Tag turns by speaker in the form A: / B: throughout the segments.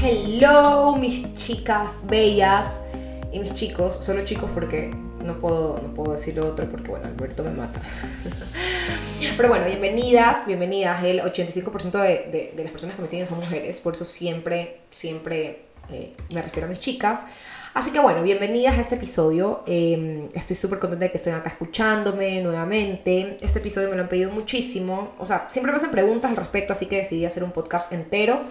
A: Hello, mis chicas bellas y mis chicos, solo chicos porque no puedo, no puedo decir otro porque, bueno, Alberto me mata. Pero bueno, bienvenidas, bienvenidas. El 85% de, de, las personas que me siguen son mujeres, por eso siempre, siempre eh, me refiero a mis chicas. Así que bueno, bienvenidas a este episodio. Em, estoy súper contenta de que estén acá escuchándome nuevamente. Este episodio me lo han pedido muchísimo. O sea, siempre me hacen preguntas al respecto, así que decidí hacer un podcast entero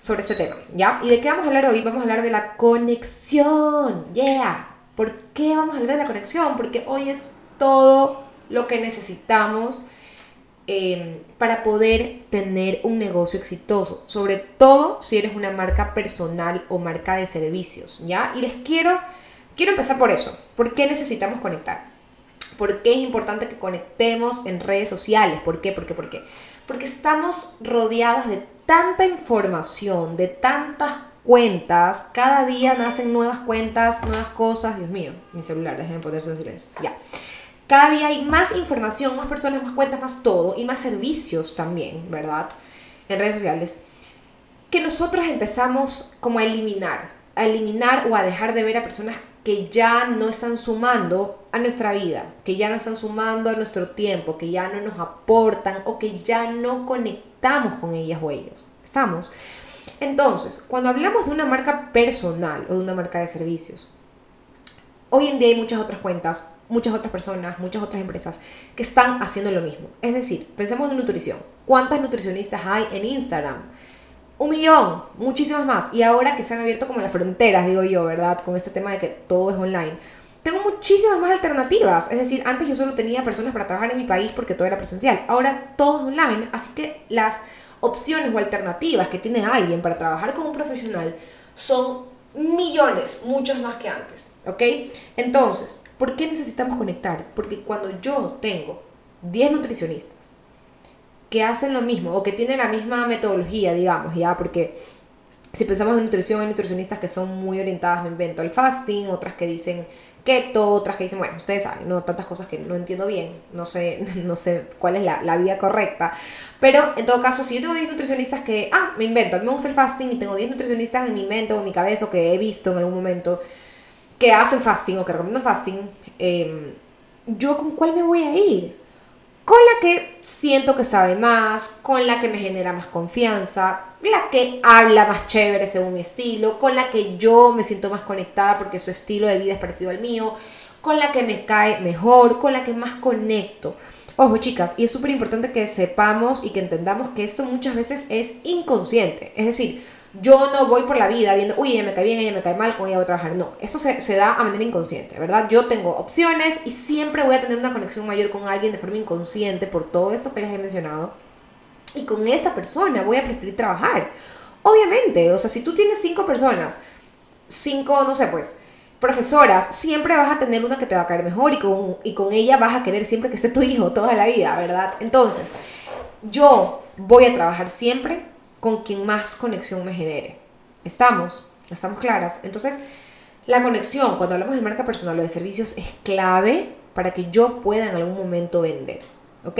A: sobre este tema, ¿ya? ¿Y de qué vamos a hablar hoy? Vamos a hablar de la conexión, yeah. ¿Por qué vamos a hablar de la conexión? Porque hoy es todo lo que necesitamos em, para poder tener un negocio exitoso, sobre todo si eres una marca personal o marca de servicios, ¿ya? Y les quiero, quiero empezar por eso. ¿Por qué necesitamos conectar? ¿Por qué es importante que conectemos en redes sociales? ¿Por qué? ¿Por qué? ¿Por qué? Porque estamos rodeadas de tanta información, de tantas cuentas, cada día nacen nuevas cuentas, nuevas cosas, Dios mío, mi celular, déjenme ponerse en silencio, ya. Cada día hay más información, más personas, más cuentas, más todo y más servicios también, ¿verdad? En redes sociales, que nosotros empezamos como a eliminar, a eliminar o a dejar de ver a personas que ya no están sumando a nuestra vida, que ya no están sumando a nuestro tiempo, que ya no nos aportan o que ya no conectamos con ellas o ellos. ¿Estamos? Entonces, cuando hablamos de una marca personal o de una marca de servicios, hoy en día hay muchas otras cuentas, muchas otras personas, muchas otras empresas que están haciendo lo mismo. Es decir, pensemos en nutrición. ¿Cuántas nutricionistas hay en Instagram? Un millón, muchísimas más. Y ahora que se han abierto como las fronteras, digo yo, ¿verdad? Con este tema de que todo es online. Tengo muchísimas más alternativas. Es decir, antes yo solo tenía personas para trabajar en mi país porque todo era presencial. Ahora todo es online. Así que las opciones o alternativas que tiene alguien para trabajar como un profesional son millones, muchos más que antes. ¿Ok? Entonces, ¿por qué necesitamos conectar? Porque cuando yo tengo 10 nutricionistas, que hacen lo mismo o que tienen la misma metodología, digamos, ya, porque si pensamos en nutrición, hay nutricionistas que son muy orientadas, me invento, al fasting, otras que dicen keto, otras que dicen, bueno, ustedes saben, no tantas cosas que no entiendo bien, no sé, no sé cuál es la, la vía correcta, pero en todo caso, si yo tengo 10 nutricionistas que, ah, me invento, a mí me gusta el fasting y tengo 10 nutricionistas en mi mente o en mi cabeza o que he visto en algún momento que hacen fasting o que recomiendan fasting, eh, ¿yo con cuál me voy a ir? Con la que siento que sabe más, con la que me genera más confianza, la que habla más chévere según mi estilo, con la que yo me siento más conectada porque su estilo de vida es parecido al mío, con la que me cae mejor, con la que más conecto. Ojo chicas, y es súper importante que sepamos y que entendamos que esto muchas veces es inconsciente. Es decir, yo no voy por la vida viendo, uy, ella me cae bien, ella me cae mal, con ella voy a trabajar. No, eso se, se, da a manera inconsciente, ¿verdad? Yo tengo opciones y siempre voy a tener una conexión mayor con alguien de forma inconsciente por todo esto que les he mencionado. Y con esa persona voy a preferir trabajar. Obviamente, o sea, si tú tienes cinco personas, cinco, no sé, pues, profesoras, siempre vas a tener una que te va a caer mejor y con, y con ella vas a querer siempre que esté tu hijo toda la vida, ¿verdad? Entonces, yo voy a trabajar siempre con quien más conexión me genere. ¿Estamos? ¿Estamos claras? Entonces, la conexión, cuando hablamos de marca personal o de servicios, es clave para que yo pueda en algún momento vender. ¿Ok?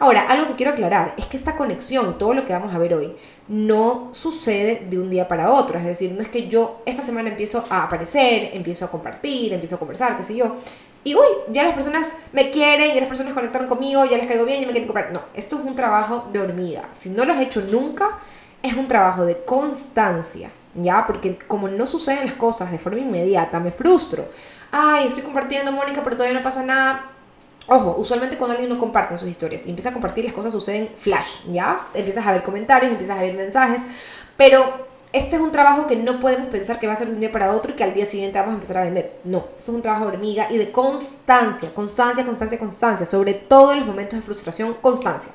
A: Ahora, algo que quiero aclarar es que esta conexión, todo lo que vamos a ver hoy, no sucede de un día para otro. Es decir, no es que yo esta semana empiezo a aparecer, empiezo a compartir, empiezo a conversar, qué sé yo. Y uy, ya las personas me quieren, ya las personas conectaron conmigo, ya les caigo bien, ya me quieren comprar. No, esto es un trabajo de hormiga. Si no lo has hecho nunca, es un trabajo de constancia, ¿ya? Porque como no suceden las cosas de forma inmediata, me frustro. Ay, estoy compartiendo, Mónica, pero todavía no pasa nada. Ojo, usualmente cuando alguien no comparte sus historias y empieza a compartir, las cosas suceden flash, ¿ya? Empiezas a ver comentarios, empiezas a ver mensajes, pero este es un trabajo que no podemos pensar que va a ser de un día para otro y que al día siguiente vamos a empezar a vender. No, eso es un trabajo de hormiga y de constancia, constancia, constancia, constancia, sobre todo en los momentos de frustración, constancia.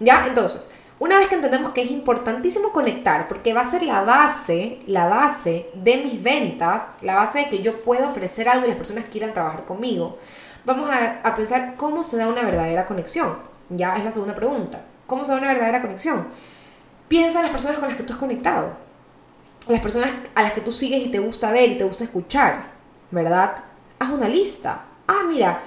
A: ¿Ya? Entonces, una vez que entendemos que es importantísimo conectar, porque va a ser la base, la base de mis ventas, la base de que yo pueda ofrecer algo y las personas quieran trabajar conmigo, vamos a, pensar cómo se da una verdadera conexión. Ya es la segunda pregunta. ¿Cómo se da una verdadera conexión? Piensa en las personas con las que tú has conectado, las personas a las que tú sigues y te gusta ver y te gusta escuchar, ¿verdad? Haz una lista. Ah, mira,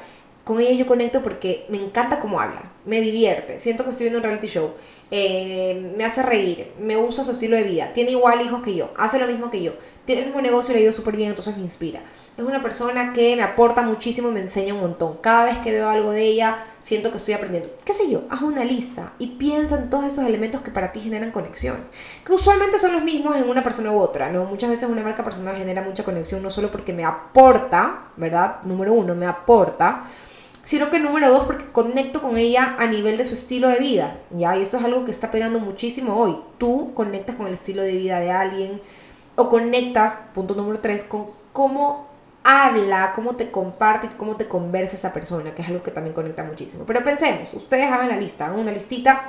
A: con ella yo conecto porque me encanta cómo habla, me divierte, siento que estoy viendo un reality show, eh, me hace reír, me usa su estilo de vida, tiene igual hijos que yo, hace lo mismo que yo, tiene el mismo negocio y le ha ido súper bien, entonces me inspira. Es una persona que me aporta muchísimo, me enseña un montón. Cada vez que veo algo de ella, siento que estoy aprendiendo. ¿Qué sé yo? Haz una lista y piensa en todos estos elementos que para ti generan conexión, que usualmente son los mismos en una persona u otra, ¿no? Muchas veces una marca personal genera mucha conexión, no solo porque me aporta, ¿verdad? Número uno, me aporta, sino que número dos, porque conecto con ella a nivel de su estilo de vida, ¿ya? Y esto es algo que está pegando muchísimo hoy. Tú conectas con el estilo de vida de alguien o conectas, punto número tres, con cómo habla, cómo te comparte y cómo te conversa esa persona, que es algo que también conecta muchísimo. Pero pensemos, ustedes hagan la lista, hagan una listita,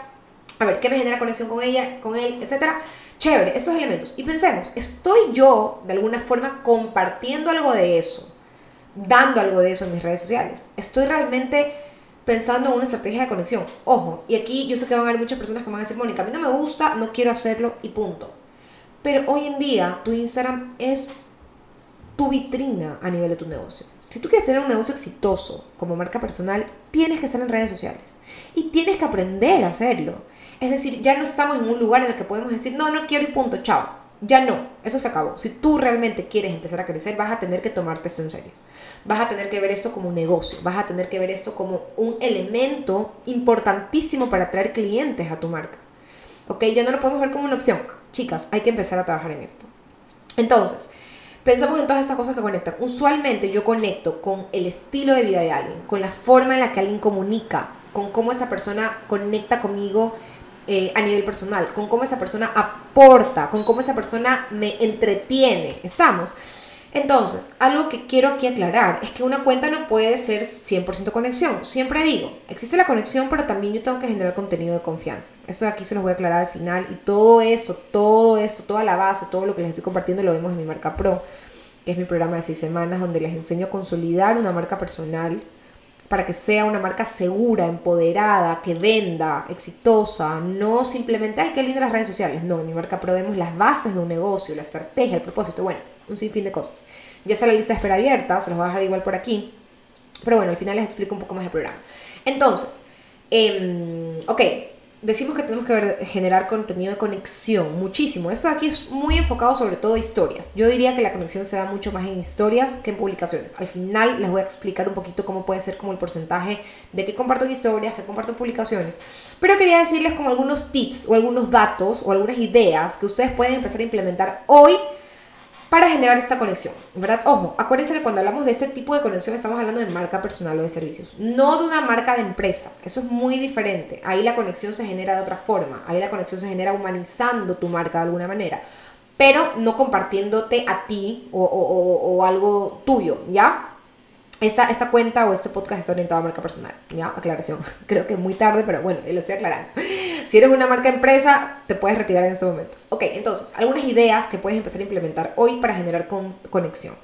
A: a ver, ¿qué me genera conexión con ella, con él, etcétera? Chévere, estos elementos. Y pensemos, ¿estoy yo de alguna forma compartiendo algo de eso? Dando algo de eso en mis redes sociales. Estoy realmente pensando en una estrategia de conexión. Ojo, y aquí yo sé que van a haber muchas personas que van a decir, Mónica, a mí no me gusta, no quiero hacerlo y punto. Pero hoy en día tu Instagram es tu vitrina a nivel de tu negocio. Si tú quieres tener un negocio exitoso como marca personal, tienes que estar en redes sociales y tienes que aprender a hacerlo. Es decir, ya no estamos en un lugar en el que podemos decir, no, no quiero y punto, chao. Ya no, eso se acabó. Si tú realmente quieres empezar a crecer, vas a tener que tomarte esto en serio vas a tener que ver esto como un negocio, vas a tener que ver esto como un elemento importantísimo para atraer clientes a tu marca. ¿Ok? Ya no lo podemos ver como una opción. Chicas, hay que empezar a trabajar en esto. Entonces, pensamos en todas estas cosas que conectan. Usualmente yo conecto con el estilo de vida de alguien, con la forma en la que alguien comunica, con cómo esa persona conecta conmigo eh, a nivel personal, con cómo esa persona aporta, con cómo esa persona me entretiene. ¿Estamos? Entonces, algo que quiero aquí aclarar es que una cuenta no puede ser 100% conexión. Siempre digo, existe la conexión, pero también yo tengo que generar contenido de confianza. Esto de aquí se los voy a aclarar al final. Y todo esto, todo esto, toda la base, todo lo que les estoy compartiendo lo vemos en mi marca Pro, que es mi programa de seis semanas, donde les enseño a consolidar una marca personal para que sea una marca segura, empoderada, que venda, exitosa, no simplemente, ay, qué lindas las redes sociales. No, en mi marca Pro vemos las bases de un negocio, la estrategia, el propósito. Bueno, un sinfín de cosas. Ya está la lista de espera abierta, se los voy a dejar igual por aquí. Pero bueno, al final les explico un poco más el programa. Entonces, eh, ok, decimos que tenemos que generar contenido de conexión, muchísimo. Esto aquí es muy enfocado sobre todo a historias. Yo diría que la conexión se da mucho más en historias que en publicaciones. Al final les voy a explicar un poquito cómo puede ser como el porcentaje de que comparto historias, que comparto publicaciones. Pero quería decirles como algunos tips o algunos datos o algunas ideas que ustedes pueden empezar a implementar hoy para generar esta conexión, ¿verdad? Ojo, acuérdense que cuando hablamos de este tipo de conexión estamos hablando de marca personal o de servicios, no de una marca de empresa. Eso es muy diferente. Ahí la conexión se genera de otra forma. Ahí la conexión se genera humanizando tu marca de alguna manera, pero no compartiéndote a ti o, algo tuyo, ¿ya? esta, esta cuenta o este podcast está orientado a marca personal. Ya, aclaración. Creo que muy tarde, pero bueno, lo estoy aclarando. Si eres una marca empresa, te puedes retirar en este momento. Ok, entonces, algunas ideas que puedes empezar a implementar hoy para generar con, conexión.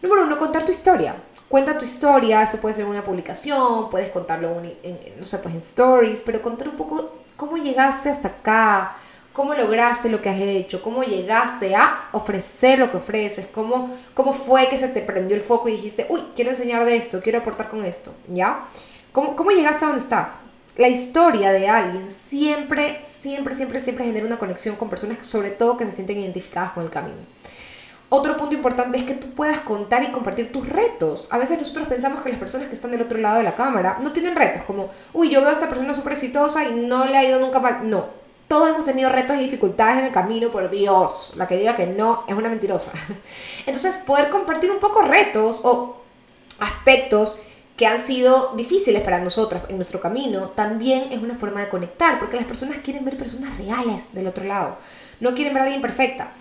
A: Número uno, contar tu historia. Cuenta tu historia, esto puede ser una publicación, puedes contarlo en, no sé, pues en stories, pero contar un poco cómo llegaste hasta acá, cómo lograste lo que has hecho, cómo llegaste a ofrecer lo que ofreces, cómo, cómo fue que se te prendió el foco y dijiste, uy, quiero enseñar de esto, quiero aportar con esto, ¿ya? ¿Cómo, cómo llegaste a donde estás? La historia de alguien siempre, siempre, siempre, siempre genera una conexión con personas, sobre todo que se sienten identificadas con el camino. Otro punto importante es que tú puedas contar y compartir tus retos. A veces nosotros pensamos que las personas que están del otro lado de la cámara no tienen retos, como, uy, yo veo a esta persona súper exitosa y no le ha ido nunca mal. No, todos hemos tenido retos y dificultades en el camino, por Dios, la que diga que no es una mentirosa. Entonces, poder compartir un poco retos o aspectos que han sido difíciles para nosotras en nuestro camino, también es una forma de conectar, porque las personas quieren ver personas reales del otro lado, no quieren ver a alguien perfecta.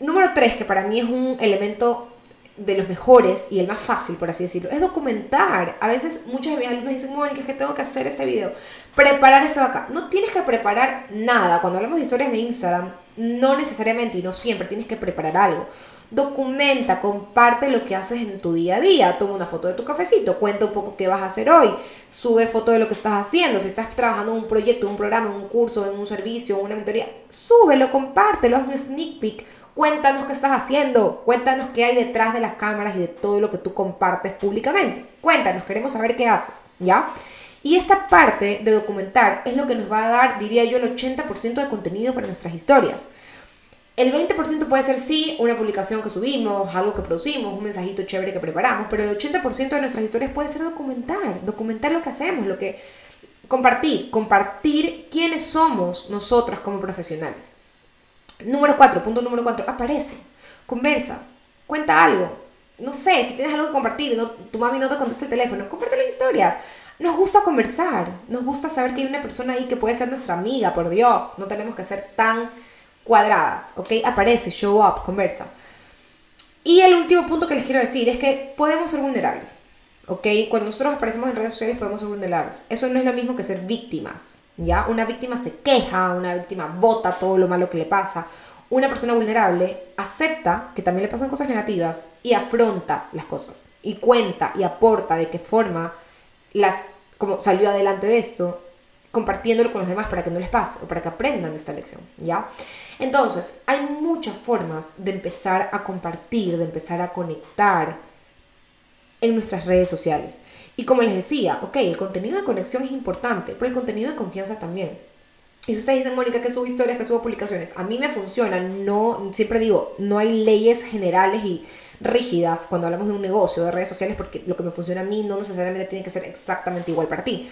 A: Número tres, que para mí es un elemento de los mejores y el más fácil, por así decirlo, es documentar. A veces muchas de mis alumnos dicen, Mónica, es que tengo que hacer este video. Preparar esto acá. No tienes que preparar nada. Cuando hablamos de historias de Instagram, no necesariamente y no siempre tienes que preparar algo. Documenta, comparte lo que haces en tu día a día. Toma una foto de tu cafecito, cuenta un poco qué vas a hacer hoy, sube foto de lo que estás haciendo. Si estás trabajando en un proyecto, un programa, en un curso, en un servicio, una mentoría, súbelo, compártelo, haz un sneak peek. Cuéntanos qué estás haciendo, cuéntanos qué hay detrás de las cámaras y de todo lo que tú compartes públicamente. Cuéntanos, queremos saber qué haces, ¿ya? Y esta parte de documentar es lo que nos va a dar, diría yo, el 80% de contenido para nuestras historias. El 20% puede ser sí, una publicación que subimos, algo que producimos, un mensajito chévere que preparamos, pero el 80% de nuestras historias puede ser documentar, documentar lo que hacemos, lo que compartir, compartir quiénes somos nosotras como profesionales. Número 4, punto número 4, aparece, conversa, cuenta algo. No sé, si tienes algo que compartir, no, tu mami no te contesta el teléfono, compártelo en historias. Nos gusta conversar, nos gusta saber que hay una persona ahí que puede ser nuestra amiga, por Dios, no tenemos que ser tan cuadradas, ¿ok? Aparece, show up, conversa. Y el último punto que les quiero decir es que podemos ser vulnerables, ¿ok? Cuando nosotros aparecemos en redes sociales podemos ser vulnerables. Eso no es lo mismo que ser víctimas, ¿ya? Una víctima se queja, una víctima bota todo lo malo que le pasa. Una persona vulnerable acepta que también le pasan cosas negativas y afronta las cosas y cuenta y aporta de qué forma las como salió adelante de esto compartiéndolo con los demás para que no les pase o para que aprendan esta lección, ¿ya? Entonces, hay muchas formas de empezar a compartir, de empezar a conectar en nuestras redes sociales. Y como les decía, ok, el contenido de conexión es importante, pero el contenido de confianza también. Y si ustedes dicen, Mónica, que subo historias, que subo publicaciones, a mí me funciona, no, siempre digo, no hay leyes generales y rígidas cuando hablamos de un negocio de redes sociales, porque lo que me funciona a mí no necesariamente tiene que ser exactamente igual para ti.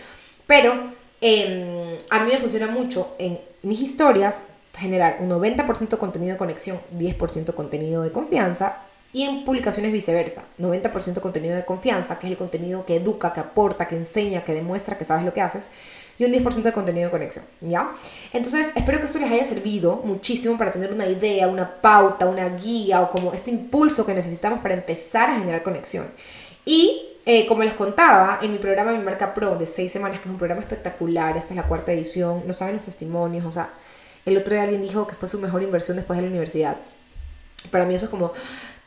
A: Pero Em, a mí me funciona mucho en mis historias generar un 90% contenido de conexión, 10% contenido de confianza y en publicaciones viceversa, 90% contenido de confianza, que es el contenido que educa, que aporta, que enseña, que demuestra que sabes lo que haces, y un 10% de contenido de conexión, ¿ya? Entonces, espero que esto les haya servido muchísimo para tener una idea, una pauta, una guía o como este impulso que necesitamos para empezar a generar conexión. Y eh, como les contaba, en mi programa Mi Marca Pro de seis semanas, que es un programa espectacular, esta es la cuarta edición, no saben los testimonios, o sea, el otro día alguien dijo que fue su mejor inversión después de la universidad. Para mí eso es como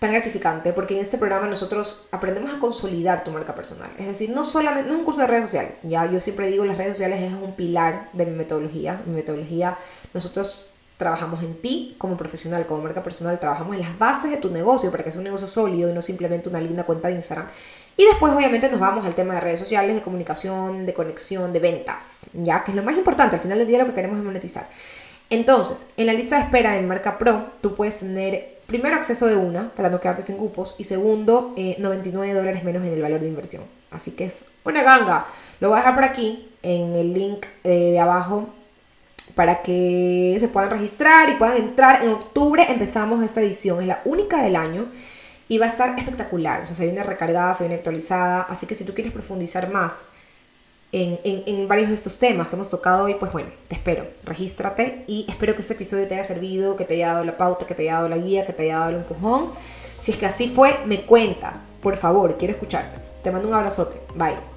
A: tan gratificante porque en este programa nosotros aprendemos a consolidar tu marca personal. Es decir, no solamente, no es un curso de redes sociales, ya yo siempre digo las redes sociales es un pilar de mi metodología. Mi metodología, nosotros trabajamos en ti como profesional, como marca personal, trabajamos en las bases de tu negocio para que sea un negocio sólido y no simplemente una linda cuenta de Instagram. Y después obviamente nos vamos al tema de redes sociales, de comunicación, de conexión, de ventas, ya que es lo más importante, al final del día lo que queremos es monetizar. Entonces, en la lista de espera en Marca Pro, tú puedes tener primero acceso de una para no quedarte sin cupos y segundo, 99 eh, dólares menos en el valor de inversión. Así que es una ganga. Lo voy a dejar por aquí en el link de abajo para que se puedan registrar y puedan entrar. En octubre empezamos esta edición, es la única del año y va a estar espectacular. O sea, se viene recargada, se viene actualizada. Así que si tú quieres profundizar más en, en, varios de estos temas que hemos tocado hoy, pues bueno, te espero. Regístrate y espero que este episodio te haya servido, que te haya dado la pauta, que te haya dado la guía, que te haya dado el empujón. Si es que así fue, me cuentas. Por favor, quiero escucharte. Te mando un abrazote. Bye.